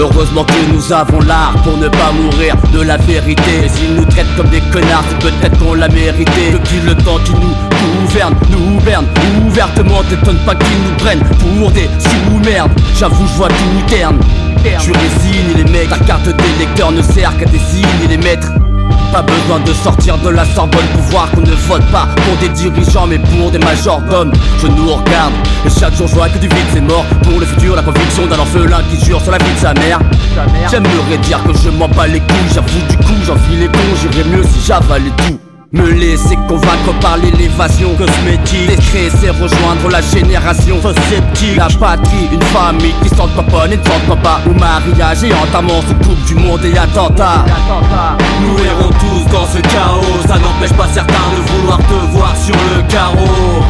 Heureusement que nous avons l'art pour ne pas mourir de la vérité. S'ils nous traitent comme des connards, c'est peut-être qu'on l'a mérité. Depuis le temps qu'ils nous gouvernent, nous gouvernent ouvertement, t'étonne pas qu'ils nous prennent pour des sous-merdes. J'avoue, je vois tout terne. Tu résignes les mecs, ta carte d'électeur ne sert qu'à désigner les maîtres. Pas besoin de sortir de la Sorbonne pour voir qu'on ne vote pas pour des dirigeants mais pour des majordomes. Je nous regarde et chaque jour je vois que du vide c'est mort. Pour le futur, la conviction d'un orphelin qui jure sur la vie de sa mère. J'aimerais dire que je m'en bats les couilles, j'avoue du coup j'enfile les cons, j'irais mieux si j'avalais tout. Me laisser convaincre par l'élévation cosmétique Décret c'est rejoindre la génération. Sceptique La patrie, une famille qui sent papa et ne sent pas. Où mariage et entamant sous coupe du monde et attentat. Nous errons tous dans ce chaos. Ça n'empêche pas certains de vouloir te voir sur le carreau.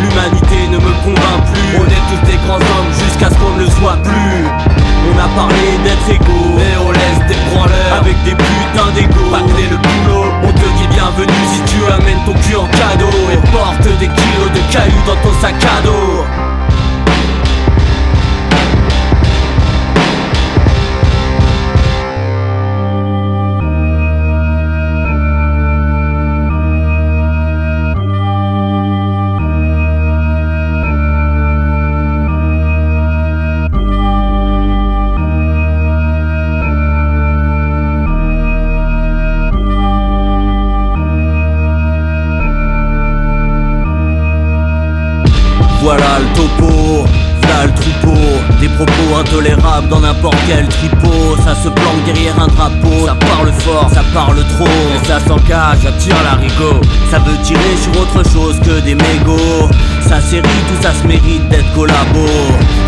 L'humanité ne me convainc plus. On est tous des grands hommes jusqu'à ce qu'on ne le soit plus. On a parlé d'être égaux amènes ton cul en cadeau Et porte des kilos de cailloux dans ton sac à dos Voilà le topo, voilà le troupeau. Des propos intolérables dans n'importe quel tripot. Ça se planque derrière un drapeau. Ça parle fort, ça parle trop. Et ça s'engage, ça tire la rigo. Ça veut tirer sur autre chose que des mégots. Ça série, tout ça se mérite d'être collabo.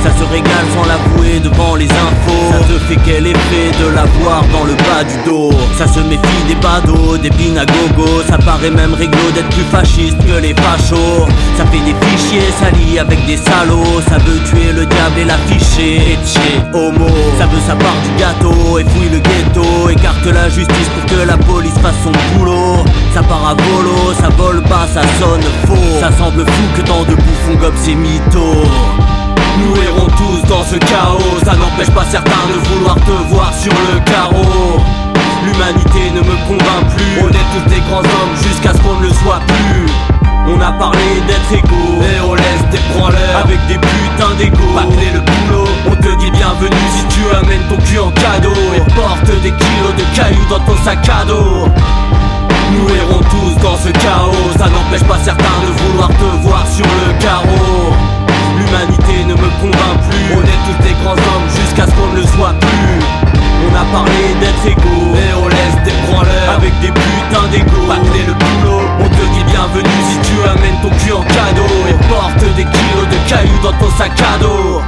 Ça se régale sans l'avouer devant les infos. Ça te fait quel effet de la voir dans le bas du dos. Ça se méfie des badauds, des gogo Ça paraît même réglo d'être plus fasciste que les fachos. Ça fait des fichiers salis avec des salauds. Ça veut tuer le diable et l'afficher. Etché, homo. Ça veut sa part du gâteau et fouille le ghetto. Écarte la justice pour que la police fasse son boulot. Ça part à volo, ça vole pas, ça sonne faux. Ça semble fou que tant de bouffons gobent ces mythos nous errons tous dans ce chaos, ça n'empêche pas certains de vouloir te L'humanité ne me convainc plus, on est tous des grands hommes jusqu'à ce qu'on ne le soit plus. On a parlé d'être égaux, et on laisse des branleurs avec des putains d'ego. Bâcler le boulot, on te dit bienvenue si tu amènes ton cul en cadeau. Et porte des kilos de cailloux dans ton sac à dos. Nous errons tous dans ce chaos, ça n'empêche pas certains de vouloir te voir sur le carreau. L'humanité ne me convainc plus, on est tous des grands hommes jusqu'à ce qu'on ne le soit plus. On a parlé d'être égaux, avec des putains d'ego. Bâcler le boulot, on te dit bienvenue si tu amènes ton cul en cadeau. Et porte des kilos de cailloux dans ton sac à dos.